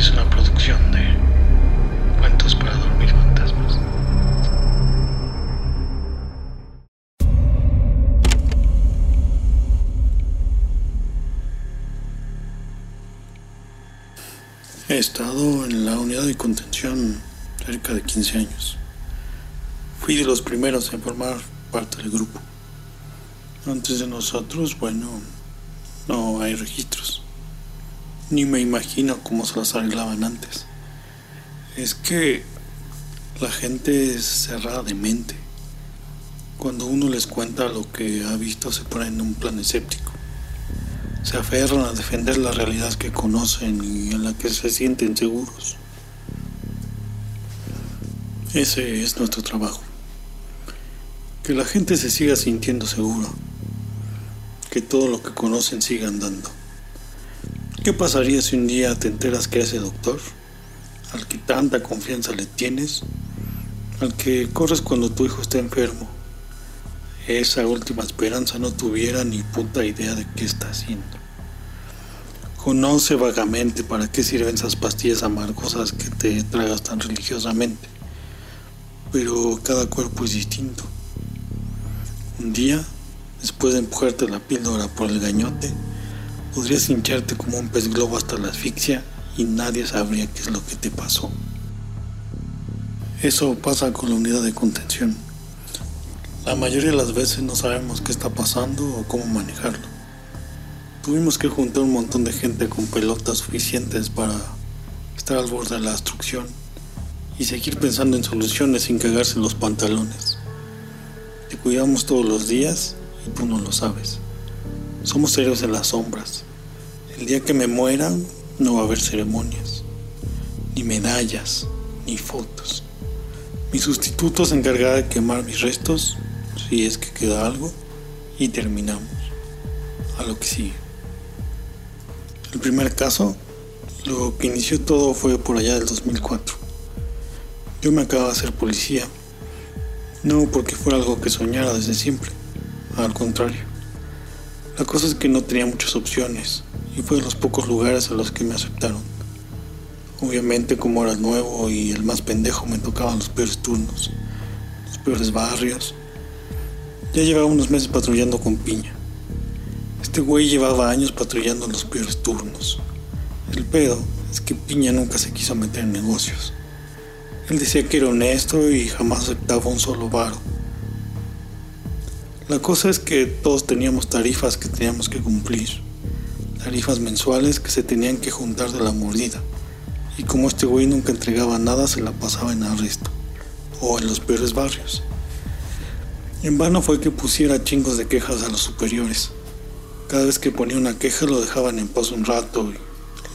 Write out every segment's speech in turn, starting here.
es una producción de Cuentos para Dormir Fantasmas. He estado en la unidad de contención cerca de 15 años. Fui de los primeros en formar parte del grupo. Antes de nosotros, bueno, no hay registros. Ni me imagino cómo se las arreglaban antes. Es que la gente es cerrada de mente. Cuando uno les cuenta lo que ha visto se ponen en un plan escéptico. Se aferran a defender la realidad que conocen y en la que se sienten seguros. Ese es nuestro trabajo. Que la gente se siga sintiendo segura. Que todo lo que conocen siga andando. ¿Qué pasaría si un día te enteras que ese doctor, al que tanta confianza le tienes, al que corres cuando tu hijo está enfermo, esa última esperanza no tuviera ni puta idea de qué está haciendo? Conoce vagamente para qué sirven esas pastillas amargosas que te tragas tan religiosamente, pero cada cuerpo es distinto. Un día, después de empujarte la píldora por el gañote, Podrías hincharte como un pez globo hasta la asfixia y nadie sabría qué es lo que te pasó. Eso pasa con la unidad de contención. La mayoría de las veces no sabemos qué está pasando o cómo manejarlo. Tuvimos que juntar un montón de gente con pelotas suficientes para estar al borde de la destrucción y seguir pensando en soluciones sin cagarse en los pantalones. Te cuidamos todos los días y tú no lo sabes. Somos serios en las sombras. El día que me muera no va a haber ceremonias, ni medallas, ni fotos. Mi sustituto se encargará de quemar mis restos, si es que queda algo, y terminamos. A lo que sigue. El primer caso, lo que inició todo fue por allá del 2004. Yo me acababa de ser policía, no porque fuera algo que soñara desde siempre, al contrario. La cosa es que no tenía muchas opciones y fue de los pocos lugares a los que me aceptaron. Obviamente como era nuevo y el más pendejo me tocaban los peores turnos, los peores barrios. Ya llevaba unos meses patrullando con Piña. Este güey llevaba años patrullando los peores turnos. El pedo es que Piña nunca se quiso meter en negocios. Él decía que era honesto y jamás aceptaba un solo varo. La cosa es que todos teníamos tarifas que teníamos que cumplir, tarifas mensuales que se tenían que juntar de la mordida. Y como este güey nunca entregaba nada, se la pasaba en arresto o en los peores barrios. En vano fue que pusiera chingos de quejas a los superiores. Cada vez que ponía una queja lo dejaban en paz un rato y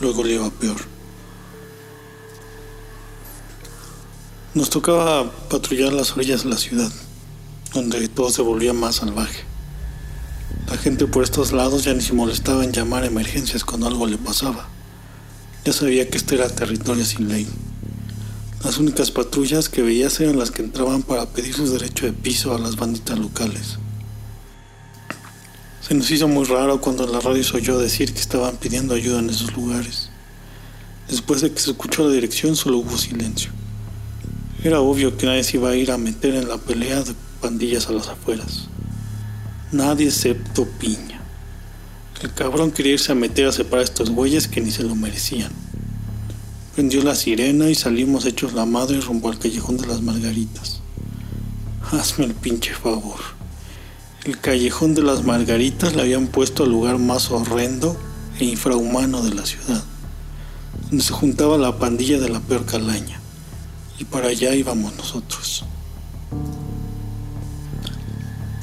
luego le iba peor. Nos tocaba patrullar las orillas de la ciudad donde todo se volvía más salvaje. La gente por estos lados ya ni se molestaba en llamar a emergencias cuando algo le pasaba. Ya sabía que este era territorio sin ley. Las únicas patrullas que veías eran las que entraban para pedir su derecho de piso a las banditas locales. Se nos hizo muy raro cuando la radio se oyó decir que estaban pidiendo ayuda en esos lugares. Después de que se escuchó la dirección solo hubo silencio. Era obvio que nadie se iba a ir a meter en la pelea pandillas a las afueras. Nadie excepto Piña. El cabrón quería irse a meter a separar a estos güeyes que ni se lo merecían. Prendió la sirena y salimos hechos la madre rumbo al callejón de las margaritas. Hazme el pinche favor. El callejón de las margaritas le habían puesto al lugar más horrendo e infrahumano de la ciudad, donde se juntaba la pandilla de la peor calaña. Y para allá íbamos nosotros.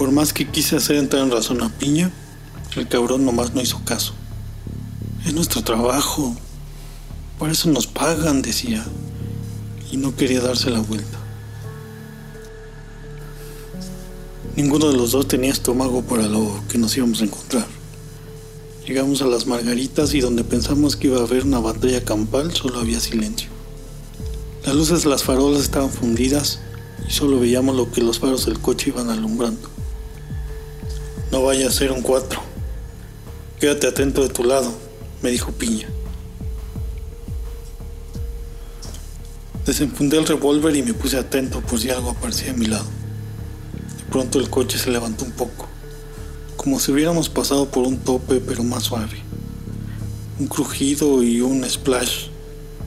Por más que quise hacer entrar en razón a Piña, el cabrón nomás no hizo caso. Es nuestro trabajo. Por eso nos pagan, decía. Y no quería darse la vuelta. Ninguno de los dos tenía estómago para lo que nos íbamos a encontrar. Llegamos a las margaritas y donde pensamos que iba a haber una batalla campal solo había silencio. Las luces de las farolas estaban fundidas y solo veíamos lo que los faros del coche iban alumbrando. No vaya a ser un cuatro. Quédate atento de tu lado, me dijo Piña. Desenfundé el revólver y me puse atento por si algo aparecía a mi lado. De pronto el coche se levantó un poco, como si hubiéramos pasado por un tope pero más suave. Un crujido y un splash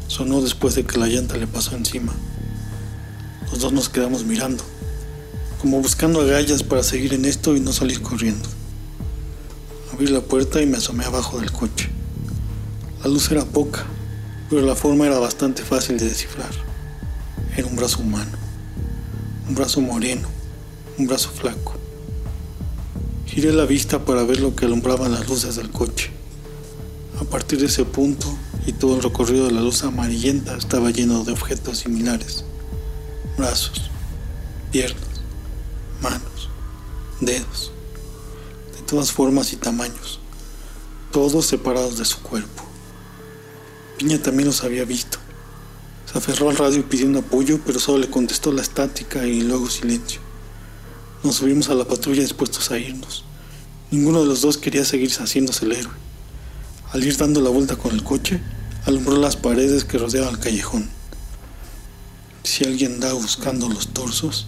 sonó después de que la llanta le pasó encima. Los dos nos quedamos mirando, como buscando agallas para seguir en esto y no salir corriendo. Abrí la puerta y me asomé abajo del coche. La luz era poca, pero la forma era bastante fácil de descifrar. Era un brazo humano, un brazo moreno, un brazo flaco. Giré la vista para ver lo que alumbraban las luces del coche. A partir de ese punto y todo el recorrido de la luz amarillenta estaba lleno de objetos similares. Brazos, piernas, manos, dedos, de todas formas y tamaños, todos separados de su cuerpo. Piña también los había visto. Se aferró al radio pidiendo apoyo, pero solo le contestó la estática y luego silencio. Nos subimos a la patrulla dispuestos a irnos. Ninguno de los dos quería seguirse haciéndose el héroe. Al ir dando la vuelta con el coche, alumbró las paredes que rodeaban el callejón. Si alguien andaba buscando los torsos,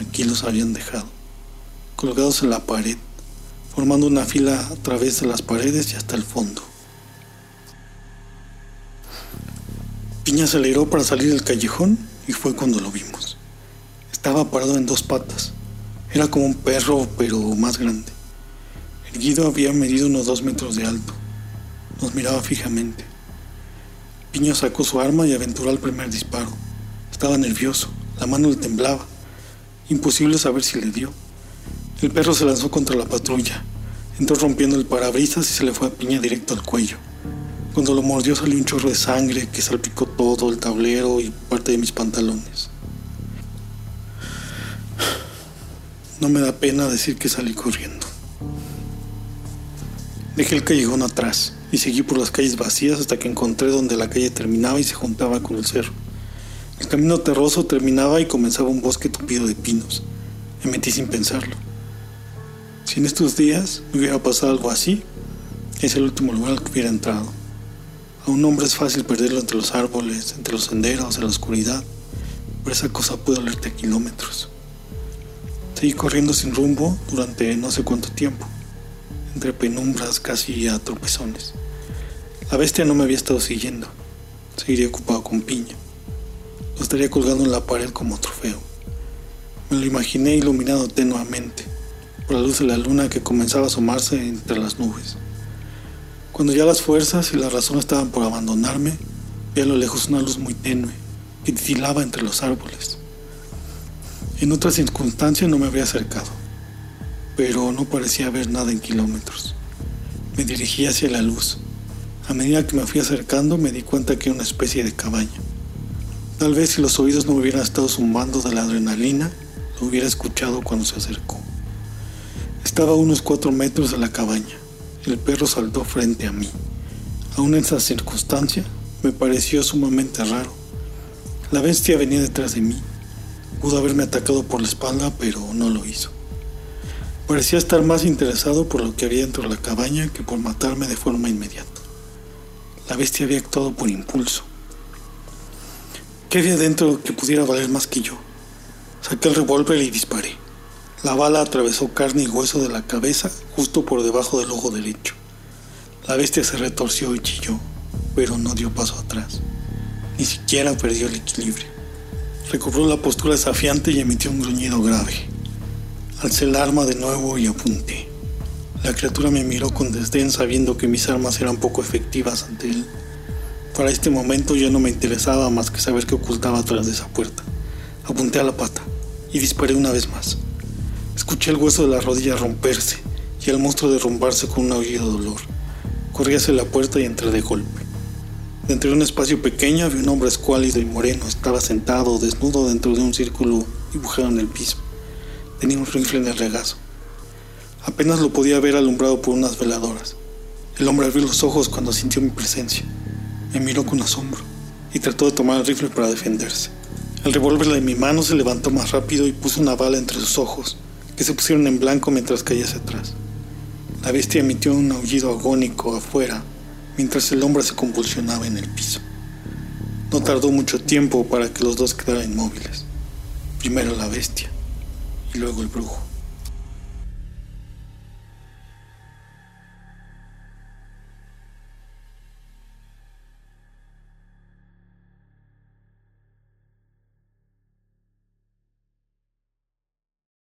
aquí los habían dejado, colgados en la pared, formando una fila a través de las paredes y hasta el fondo. Piña aceleró para salir del callejón y fue cuando lo vimos. Estaba parado en dos patas. Era como un perro, pero más grande. El guido había medido unos dos metros de alto. Nos miraba fijamente. Piña sacó su arma y aventuró el primer disparo. Estaba nervioso, la mano le temblaba. Imposible saber si le dio. El perro se lanzó contra la patrulla. Entró rompiendo el parabrisas y se le fue a Piña directo al cuello. Cuando lo mordió salió un chorro de sangre que salpicó todo el tablero y parte de mis pantalones. No me da pena decir que salí corriendo. Dejé el callejón atrás y seguí por las calles vacías hasta que encontré donde la calle terminaba y se juntaba con el cerro. El camino terroso terminaba y comenzaba un bosque tupido de pinos. Me metí sin pensarlo. Si en estos días me hubiera pasado algo así, es el último lugar al que hubiera entrado. A un hombre es fácil perderlo entre los árboles, entre los senderos, en la oscuridad, pero esa cosa puede olerte a kilómetros. Seguí corriendo sin rumbo durante no sé cuánto tiempo, entre penumbras casi a tropezones. La bestia no me había estado siguiendo, seguiría ocupado con piña. Lo estaría colgando en la pared como trofeo. Me lo imaginé iluminado tenuamente por la luz de la luna que comenzaba a asomarse entre las nubes. Cuando ya las fuerzas y la razón estaban por abandonarme, vi a lo lejos una luz muy tenue que titilaba entre los árboles. En otras circunstancias no me habría acercado, pero no parecía haber nada en kilómetros. Me dirigí hacia la luz. A medida que me fui acercando me di cuenta que era una especie de cabaña. Tal vez si los oídos no hubieran estado zumbando de la adrenalina, lo hubiera escuchado cuando se acercó. Estaba a unos cuatro metros de la cabaña. El perro saltó frente a mí. Aún en esa circunstancia, me pareció sumamente raro. La bestia venía detrás de mí. Pudo haberme atacado por la espalda, pero no lo hizo. Parecía estar más interesado por lo que había dentro de la cabaña que por matarme de forma inmediata. La bestia había actuado por impulso. ¿Qué dentro que pudiera valer más que yo? Saqué el revólver y disparé. La bala atravesó carne y hueso de la cabeza justo por debajo del ojo derecho. La bestia se retorció y chilló, pero no dio paso atrás. Ni siquiera perdió el equilibrio. Recobró la postura desafiante y emitió un gruñido grave. Alcé el arma de nuevo y apunté. La criatura me miró con desdén sabiendo que mis armas eran poco efectivas ante él. Para este momento ya no me interesaba más que saber qué ocultaba atrás de esa puerta. Apunté a la pata y disparé una vez más. Escuché el hueso de la rodilla romperse y el monstruo derrumbarse con un aullido dolor. Corrí hacia la puerta y entré de golpe. Dentro de un espacio pequeño vi un hombre escuálido y moreno. Estaba sentado, desnudo, dentro de un círculo dibujado en el piso. Tenía un rifle en el regazo. Apenas lo podía ver alumbrado por unas veladoras. El hombre abrió los ojos cuando sintió mi presencia. Me miró con asombro y trató de tomar el rifle para defenderse. El revólver de mi mano se levantó más rápido y puso una bala entre sus ojos que se pusieron en blanco mientras caía hacia atrás. La bestia emitió un aullido agónico afuera, mientras el hombre se convulsionaba en el piso. No tardó mucho tiempo para que los dos quedaran inmóviles. Primero la bestia y luego el brujo.